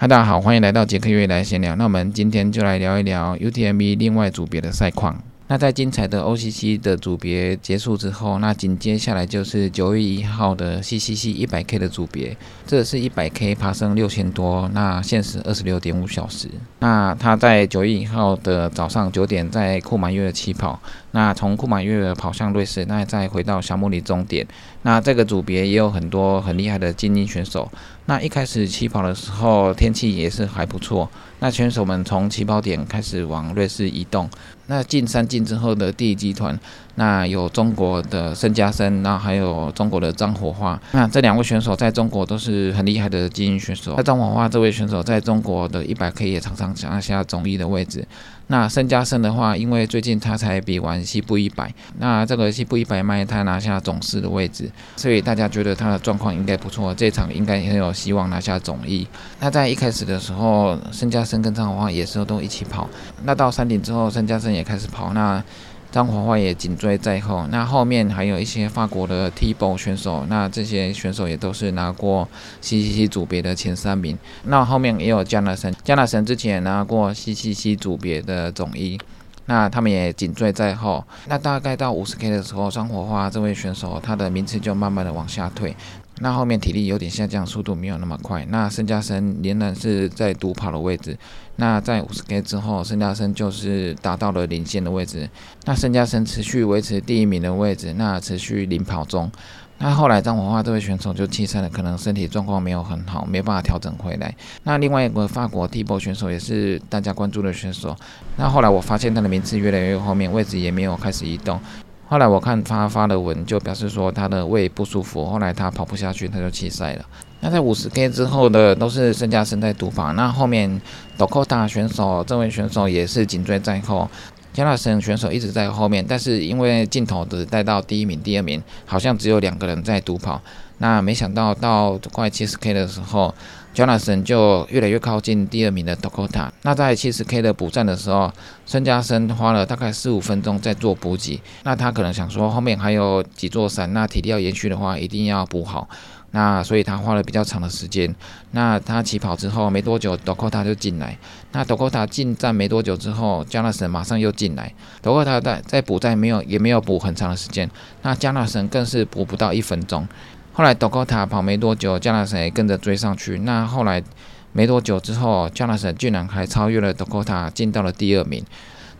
嗨，大家好，欢迎来到杰克月来闲聊。那我们今天就来聊一聊 UTMB 另外组别的赛况。那在精彩的 OCC 的组别结束之后，那紧接下来就是九月一号的 CCC 一百 K 的组别，这是一百 K 爬升六千多，那限时二十六点五小时。那他在九月一号的早上九点在库马约的起跑，那从库马约跑向瑞士，那再回到小木里终点。那这个组别也有很多很厉害的精英选手。那一开始起跑的时候天气也是还不错，那选手们从起跑点开始往瑞士移动。那进三进之后的第一集团，那有中国的申嘉森，那还有中国的张火花。那这两位选手在中国都是很厉害的精英选手。那张火花这位选手在中国的一百 K 也常常抢下总一的位置。那申嘉森的话，因为最近他才比完西部一百，那这个西部一百迈他拿下总四的位置，所以大家觉得他的状况应该不错，这场应该很有希望拿下总一。那在一开始的时候，申嘉森跟张火花也是都一起跑。那到山顶之后，申嘉森也开始跑，那。张华华也紧追在后，那后面还有一些法国的 T b o 选手，那这些选手也都是拿过 CCC 组别的前三名。那后面也有加纳森，加纳森之前拿过 CCC 组别的总一，那他们也紧追在后。那大概到五十 K 的时候，张火花这位选手他的名次就慢慢的往下退。那后面体力有点下降，速度没有那么快。那申嘉森仍然是在独跑的位置。那在五十 K 之后，申嘉生就是达到了领先的位置。那申嘉生持续维持第一名的位置，那持续领跑中。那后来张文化这位选手就弃赛了，可能身体状况没有很好，没办法调整回来。那另外一个法国 T 波选手也是大家关注的选手。那后来我发现他的名次越来越后面，位置也没有开始移动。后来我看他发的文，就表示说他的胃不舒服，后来他跑不下去，他就弃赛了。那在五十 K 之后的都是身家身在独跑，那后面都扣大选手这位选手也是紧追在后，加纳森选手一直在后面，但是因为镜头只带到第一名、第二名，好像只有两个人在独跑。那没想到到快七十 K 的时候。Jonathan 就越来越靠近第二名的 Dakota。那在七十 K 的补站的时候，孙家生花了大概四五分钟在做补给。那他可能想说后面还有几座山，那体力要延续的话，一定要补好。那所以他花了比较长的时间。那他起跑之后没多久，Dakota 就进来。那 Dakota 进站没多久之后，Jonathan 马上又进来。Dakota 在在补在没有也没有补很长的时间。那 Jonathan 更是补不到一分钟。后来 Dokota 跑没多久，加纳森也跟着追上去。那后来没多久之后，加纳森居然还超越了 Dokota，进到了第二名。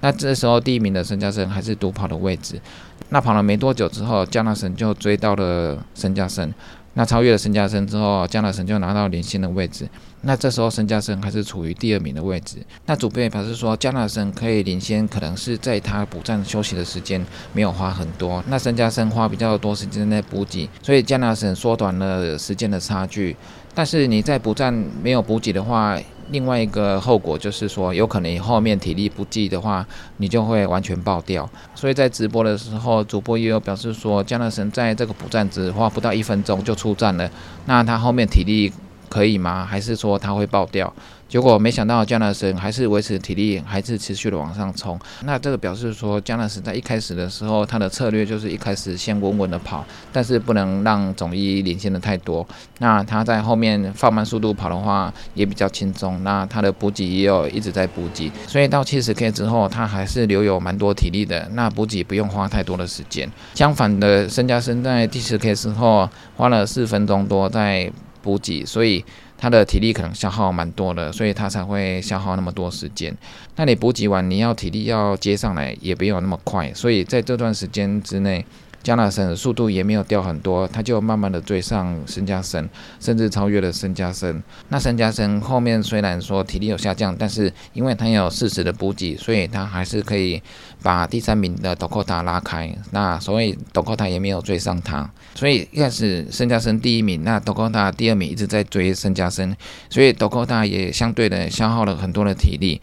那这时候第一名的申嘉森还是独跑的位置。那跑了没多久之后，加纳森就追到了申嘉森。那超越了申嘉森之后，加纳森就拿到领先的位置。那这时候申嘉森还是处于第二名的位置。那主编表示说，加纳森可以领先，可能是在他补站休息的时间没有花很多。那申嘉森花比较多时间在补给，所以加纳森缩短了时间的差距。但是你在补站没有补给的话，另外一个后果就是说，有可能你后面体力不济的话，你就会完全爆掉。所以在直播的时候，主播也有表示说，江乐神在这个补站只花不到一分钟就出站了，那他后面体力可以吗？还是说他会爆掉？结果没想到，加纳森还是维持体力，还是持续的往上冲。那这个表示说，加纳森在一开始的时候，他的策略就是一开始先稳稳的跑，但是不能让总一领先的太多。那他在后面放慢速度跑的话，也比较轻松。那他的补给也有一直在补给，所以到七十 K 之后，他还是留有蛮多体力的。那补给不用花太多的时间。相反的，申加森在第十 K 之后花了四分钟多在补给，所以。他的体力可能消耗蛮多的，所以他才会消耗那么多时间。那你补给完，你要体力要接上来，也没有那么快，所以在这段时间之内。加纳森的速度也没有掉很多，他就慢慢的追上申加森，甚至超越了申加森。那申加森后面虽然说体力有下降，但是因为他有适时的补给，所以他还是可以把第三名的 Dokota 拉开。那所以 Dokota 也没有追上他。所以一开始申加森第一名，那 Dokota 第二名一直在追申加森，所以 Dokota 也相对的消耗了很多的体力。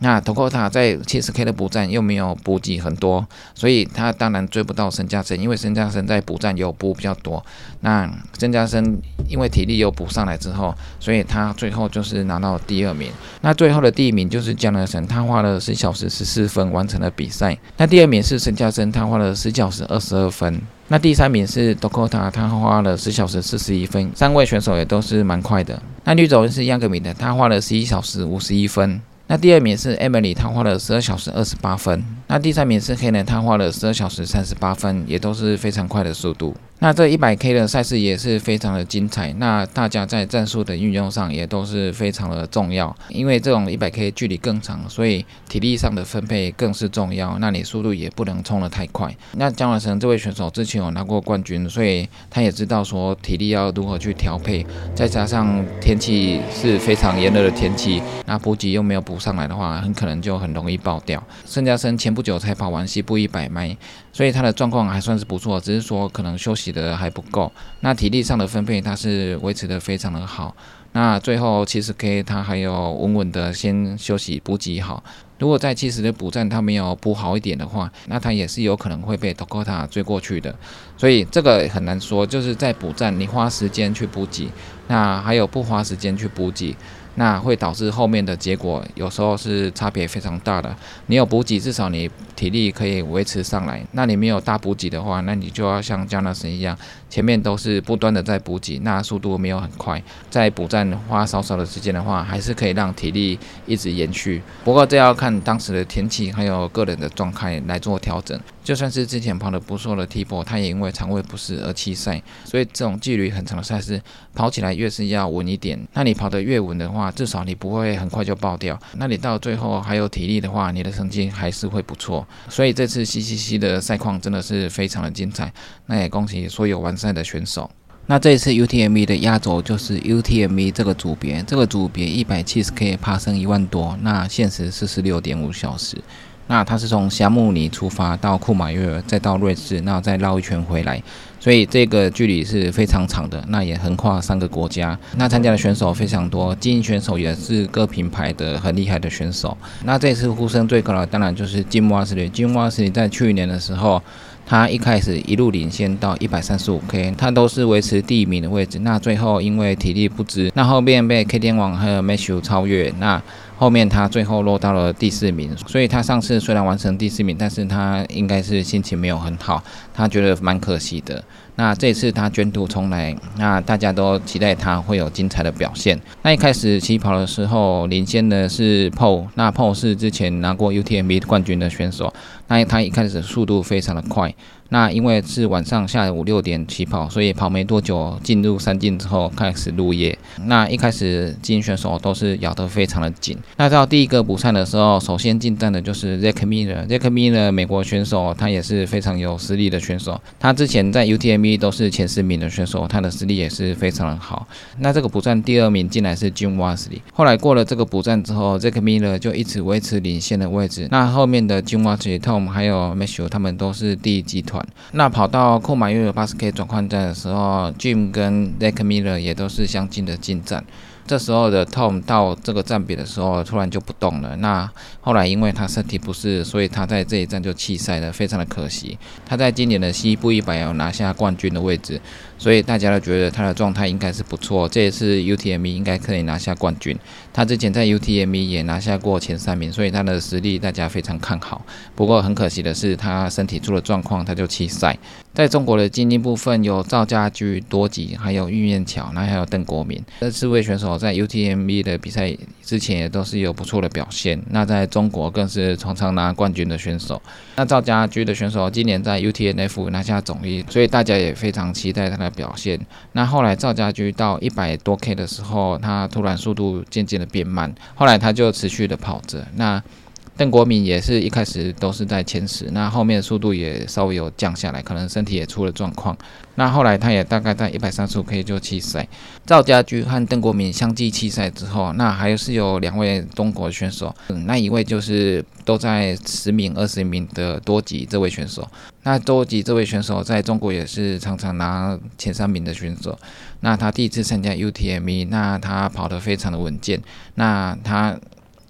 那 Tokota 在七十 K 的补站又没有补给很多，所以他当然追不到申加生，因为申加生在补站有补比较多。那申加生因为体力又补上来之后，所以他最后就是拿到第二名。那最后的第一名就是江南神，他花了十小时十四分完成了比赛。那第二名是申加森，他花了十小时二十二分。那第三名是 Dakota，他花了十小时四十一分，三位选手也都是蛮快的。那女走人是亚格米的，他花了十一小时五十一分。那第二名是 Emily，他花了十二小时二十八分。那第三名是 Helen，他花了十二小时三十八分，也都是非常快的速度。那这一百 K 的赛事也是非常的精彩，那大家在战术的运用上也都是非常的重要，因为这种一百 K 距离更长，所以体力上的分配更是重要。那你速度也不能冲得太快。那江完成这位选手之前有拿过冠军，所以他也知道说体力要如何去调配，再加上天气是非常炎热的天气，那补给又没有补上来的话，很可能就很容易爆掉。盛嘉生前不久才跑完西部一百迈，所以他的状况还算是不错，只是说可能休息。的还不够，那体力上的分配它是维持的非常的好。那最后七十 K 他还有稳稳的先休息补给好。如果在七十的补站他没有补好一点的话，那他也是有可能会被 Dakota 追过去的。所以这个很难说，就是在补站你花时间去补给，那还有不花时间去补给。那会导致后面的结果有时候是差别非常大的。你有补给，至少你体力可以维持上来。那你没有大补给的话，那你就要像江纳森一样，前面都是不断的在补给，那速度没有很快。在补站花少少的时间的话，还是可以让体力一直延续。不过这要看当时的天气还有个人的状态来做调整。就算是之前跑的不错的 T 波，他也因为肠胃不适而弃赛。所以这种距离很长的赛事，跑起来越是要稳一点。那你跑得越稳的话，至少你不会很快就爆掉。那你到最后还有体力的话，你的成绩还是会不错。所以这次 CCC 的赛况真的是非常的精彩。那也恭喜所有完赛的选手。那这一次 UTMB 的压轴就是 UTMB 这个组别，这个组别一百七十 K 爬升一万多，那限时四十六点五小时。那它是从霞慕尼出发到库马约尔，再到瑞士，那再绕一圈回来，所以这个距离是非常长的。那也横跨三个国家，那参加的选手非常多，精英选手也是各品牌的很厉害的选手。那这次呼声最高的当然就是金瓦斯里，金瓦斯里在去年的时候，他一开始一路领先到一百三十五 K，他都是维持第一名的位置。那最后因为体力不支，那后面被 K 天王还有 Matthew 超越，那。后面他最后落到了第四名，所以他上次虽然完成第四名，但是他应该是心情没有很好，他觉得蛮可惜的。那这次他卷土重来，那大家都期待他会有精彩的表现。那一开始起跑的时候，领先的是 Paul，那 Paul 是之前拿过 UTMB 冠军的选手，那他一开始速度非常的快。那因为是晚上下午六点起跑，所以跑没多久进入山径之后开始入夜。那一开始精英选手都是咬得非常的紧。那到第一个补赛的时候，首先进站的就是 Zack Miller。Zack Miller 美国选手，他也是非常有实力的选手。他之前在 UTMB 都是前十名的选手，他的实力也是非常的好。那这个补站第二名进来是 Jim Wesley。后来过了这个补站之后，Zack Miller 就一直维持领先的位置。那后面的 Jim Wesley、Tom 还有 m a t h e w 他们都是第一集团。那跑到库马约尔八十 K 转换站的时候，Jim 跟 Zack Miller 也都是相近的进站。这时候的 Tom 到这个站点的时候，突然就不动了。那后来因为他身体不适，所以他在这一站就弃赛了，非常的可惜。他在今年的西部一百要拿下冠军的位置。所以大家都觉得他的状态应该是不错，这一次 UTME 应该可以拿下冠军。他之前在 UTME 也拿下过前三名，所以他的实力大家非常看好。不过很可惜的是，他身体出了状况，他就弃赛。在中国的精英部分，有赵家驹、多吉，还有玉燕桥，那还有邓国民这四位选手在 UTME 的比赛之前也都是有不错的表现。那在中国更是常常拿冠军的选手。那赵家驹的选手今年在 UTNF 拿下总一，所以大家也非常期待他的。表现。那后来赵家驹到一百多 K 的时候，他突然速度渐渐的变慢，后来他就持续的跑着。那邓国敏也是一开始都是在前十，那后面速度也稍微有降下来，可能身体也出了状况。那后来他也大概在一百三十五 K 就弃赛。赵家驹和邓国敏相继弃赛之后，那还是有两位中国选手，那一位就是都在十名、二十名的多吉这位选手。那多吉这位选手在中国也是常常拿前三名的选手。那他第一次参加 UTME，那他跑得非常的稳健。那他。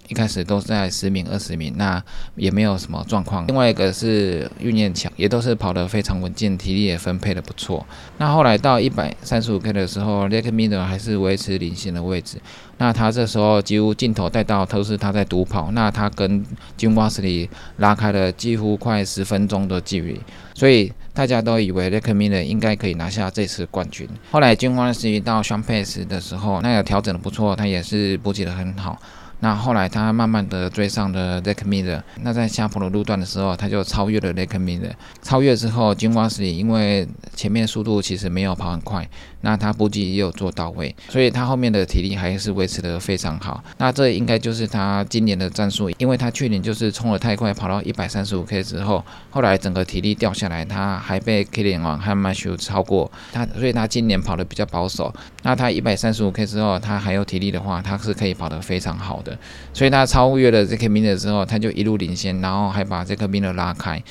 一开始都是在十名、二十名，那也没有什么状况。另外一个是运念强，也都是跑得非常稳健，体力也分配的不错。那后来到一百三十五 K 的时候 l e k m i n e r 还是维持领先的位置。那他这时候几乎镜头带到都是他在独跑，那他跟金瓦斯里拉开了几乎快十分钟的距离，所以大家都以为 l e k m i n e r 应该可以拿下这次冠军。后来金瓦斯里到 s h a m p a c e 的时候，那个调整的不错，他也是补给的很好。那后来他慢慢的追上了 Lake Miller，那在下坡的路段的时候，他就超越了 Lake Miller。超越之后，金瓜斯里因为前面速度其实没有跑很快，那他补给也有做到位，所以他后面的体力还是维持的非常好。那这应该就是他今年的战术，因为他去年就是冲的太快，跑到一百三十五 K 之后，后来整个体力掉下来，他还被 K 联王和 m a s h 超过他，所以他今年跑的比较保守。那他一百三十五 K 之后，他还有体力的话，他是可以跑得非常好的。所以他超越了这颗米勒之后，他就一路领先，然后还把这颗米勒拉开。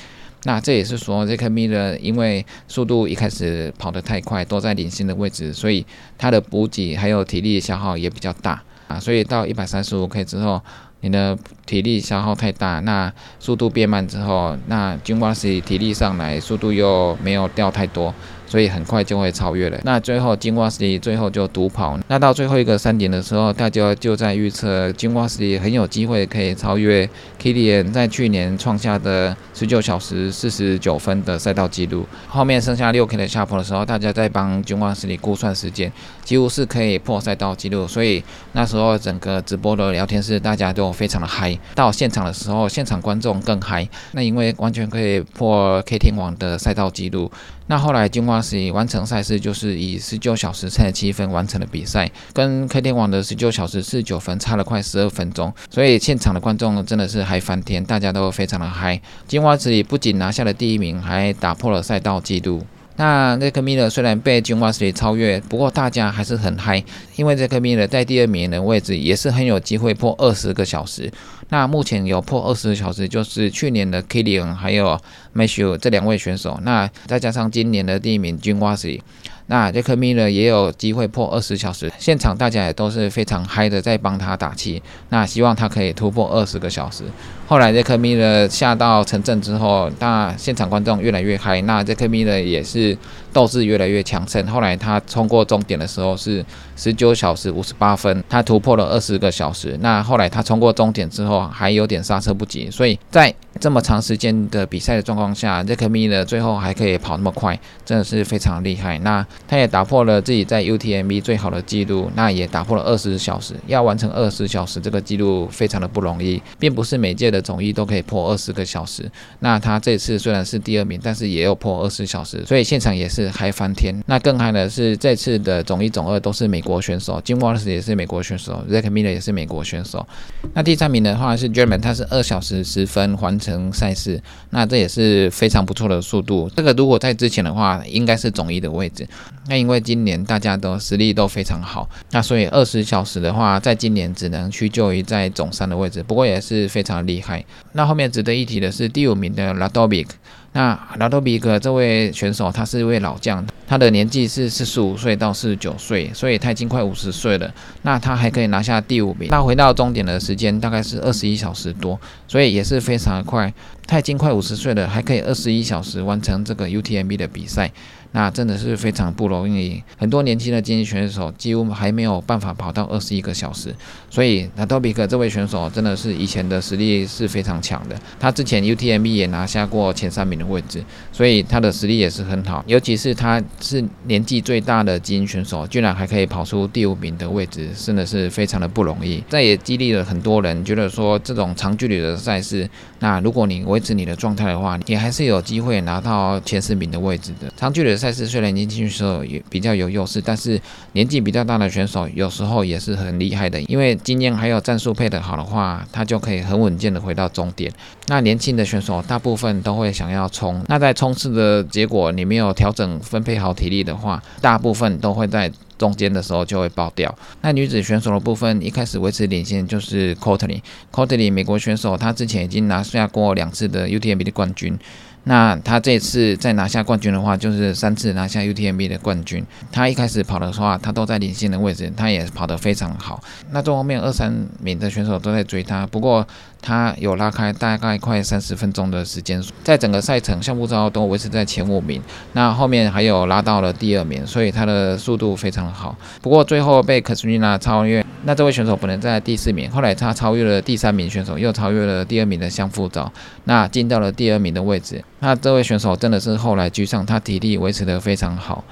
那这也是说，这颗米勒因为速度一开始跑得太快，都在领先的位置，所以他的补给还有体力消耗也比较大啊。所以到一百三十五 K 之后，你的体力消耗太大，那速度变慢之后，那金瓜石体力上来，速度又没有掉太多。所以很快就会超越了。那最后金瓜石里最后就独跑。那到最后一个山顶的时候，大家就在预测金瓜石里很有机会可以超越 K T N 在去年创下的十九小时四十九分的赛道记录。后面剩下六 K 的下坡的时候，大家在帮金瓜石里估算时间，几乎是可以破赛道记录。所以那时候整个直播的聊天室大家都非常的嗨。到现场的时候，现场观众更嗨。那因为完全可以破 K 天王的赛道记录。那后来金瓜石完成赛事，就是以十九小时三十七分完成了比赛，跟 K 天王的十九小时四十九分差了快十二分钟，所以现场的观众真的是嗨翻天，大家都非常的嗨。金瓜石不仅拿下了第一名，还打破了赛道纪录。那这颗米勒虽然被金瓜石超越，不过大家还是很嗨，因为这颗米勒在第二名的位置也是很有机会破二十个小时。那目前有破二十小时，就是去年的 Killian 还有 Matthew 这两位选手，那再加上今年的第一名军瓜石。那这颗米呢也有机会破二十小时，现场大家也都是非常嗨的，在帮他打气。那希望他可以突破二十个小时。后来这颗米呢下到城镇之后，那现场观众越来越嗨，那这颗米呢也是斗志越来越强盛。后来他冲过终点的时候是十九小时五十八分，他突破了二十个小时。那后来他冲过终点之后还有点刹车不及，所以在这么长时间的比赛的状况下，这颗米呢最后还可以跑那么快，真的是非常厉害。那他也打破了自己在 UTMB 最好的记录，那也打破了二十小时。要完成二十小时这个记录，非常的不容易，并不是每届的总一都可以破二十个小时。那他这次虽然是第二名，但是也有破二十小时，所以现场也是嗨翻天。那更嗨的是这次的总一、总二都是美国选手，Jim Wallace 也是美国选手，Zack Miller 也是美国选手。那第三名的话是 German，他是二小时十分完成赛事，那这也是非常不错的速度。这个如果在之前的话，应该是总一的位置。那因为今年大家都实力都非常好，那所以二十小时的话，在今年只能屈就于在总三的位置，不过也是非常厉害。那后面值得一提的是第五名的拉多比克。那拉多比格这位选手，他是一位老将，他的年纪是四十五岁到四十九岁，所以他已经快五十岁了。那他还可以拿下第五名，那回到终点的时间大概是二十一小时多，所以也是非常快。他已经快五十岁了，还可以二十一小时完成这个 UTMB 的比赛。那真的是非常不容易，很多年轻的竞技选手几乎还没有办法跑到二十一个小时，所以纳多比克这位选手真的是以前的实力是非常强的，他之前 UTMB 也拿下过前三名的位置，所以他的实力也是很好，尤其是他是年纪最大的精英选手，居然还可以跑出第五名的位置，真的是非常的不容易。这也激励了很多人，觉得说这种长距离的赛事，那如果你维持你的状态的话，你还是有机会拿到前十名的位置的。长距离的赛。赛事虽然年轻选手也比较有优势，但是年纪比较大的选手有时候也是很厉害的。因为经验还有战术配得好的话，他就可以很稳健的回到终点。那年轻的选手大部分都会想要冲，那在冲刺的结果你没有调整分配好体力的话，大部分都会在中间的时候就会爆掉。那女子选手的部分一开始维持领先就是 c o t l y c o t l y 美国选手，她之前已经拿下过两次的 UTMB 的冠军。那他这次再拿下冠军的话，就是三次拿下 UTMB 的冠军。他一开始跑的话，他都在领先的位置，他也跑得非常好。那中后面二三名的选手都在追他，不过他有拉开大概快三十分钟的时间，在整个赛程项目招都维持在前五名。那后面还有拉到了第二名，所以他的速度非常好。不过最后被 Katrina 超越，那这位选手本来在第四名，后来他超越了第三名选手，又超越了第二名的相夫昭，那进到了第二名的位置。那这位选手真的是后来居上，他体力维持得非常好。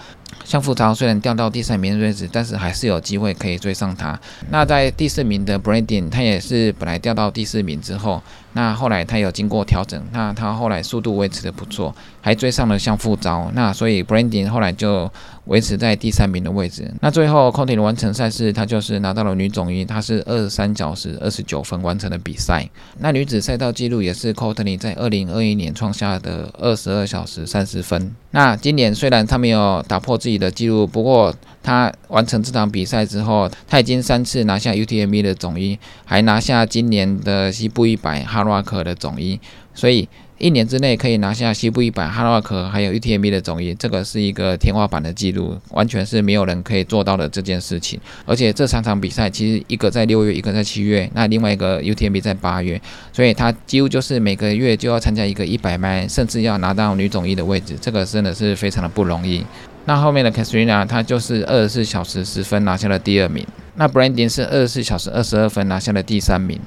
像富昭虽然掉到第三名位置，但是还是有机会可以追上他。那在第四名的 Brandon，他也是本来掉到第四名之后，那后来他有经过调整，那他后来速度维持的不错，还追上了像富超。那所以 Branding 后来就维持在第三名的位置。那最后 c o t i n 完成赛事，他就是拿到了女总一，他是二十三小时二十九分完成的比赛。那女子赛道记录也是 c o t i n 在二零二一年创下的二十二小时三十分。那今年虽然他没有打破自己的记录，不过他完成这场比赛之后，他已经三次拿下 UTMB 的总一，还拿下今年的西部一百哈罗克的总一，所以。一年之内可以拿下西部一百、哈罗克还有 UTMB 的总一，这个是一个天花板的记录，完全是没有人可以做到的这件事情。而且这三场比赛其实一个在六月，一个在七月，那另外一个 UTMB 在八月，所以他几乎就是每个月就要参加一个一百迈，甚至要拿到女总一的位置，这个真的是非常的不容易。那后面的 Katrina 她就是二十四小时十分拿下了第二名，那 Branding 是二十四小时二十二分拿下了第三名。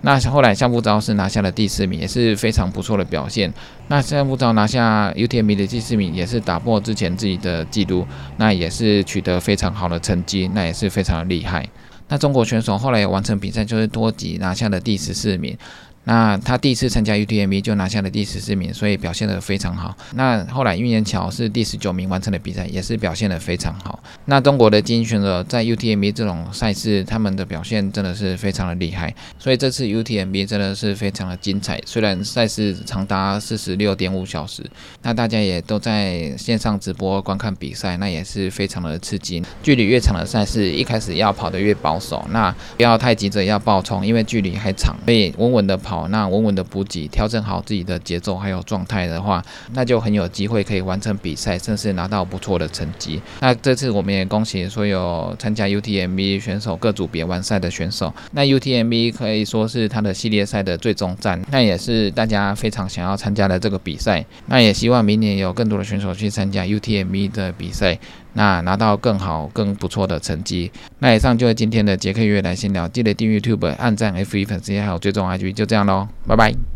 那后来相夫招是拿下了第四名，也是非常不错的表现。那相夫招拿下 UTMB 的第四名，也是打破之前自己的记录，那也是取得非常好的成绩，那也是非常的厉害。那中国选手后来完成比赛，就是多吉拿下了第十四名。那他第一次参加 UTMB 就拿下了第十四名，所以表现得非常好。那后来运言桥是第十九名完成的比赛，也是表现得非常好。那中国的精英选手在 UTMB 这种赛事，他们的表现真的是非常的厉害。所以这次 UTMB 真的是非常的精彩。虽然赛事长达四十六点五小时，那大家也都在线上直播观看比赛，那也是非常的刺激。距离越长的赛事，一开始要跑得越保守，那不要太急着要爆冲，因为距离还长，所以稳稳的跑。好，那稳稳的补给，调整好自己的节奏还有状态的话，那就很有机会可以完成比赛，甚至拿到不错的成绩。那这次我们也恭喜所有参加 UTMB 选手各组别完赛的选手。那 UTMB 可以说是他的系列赛的最终战，那也是大家非常想要参加的这个比赛。那也希望明年有更多的选手去参加 UTMB 的比赛。那拿到更好、更不错的成绩。那以上就是今天的杰克约来闲聊，记得订阅 YouTube、按赞 F 一粉丝页还有追踪 IG，就这样喽，拜拜。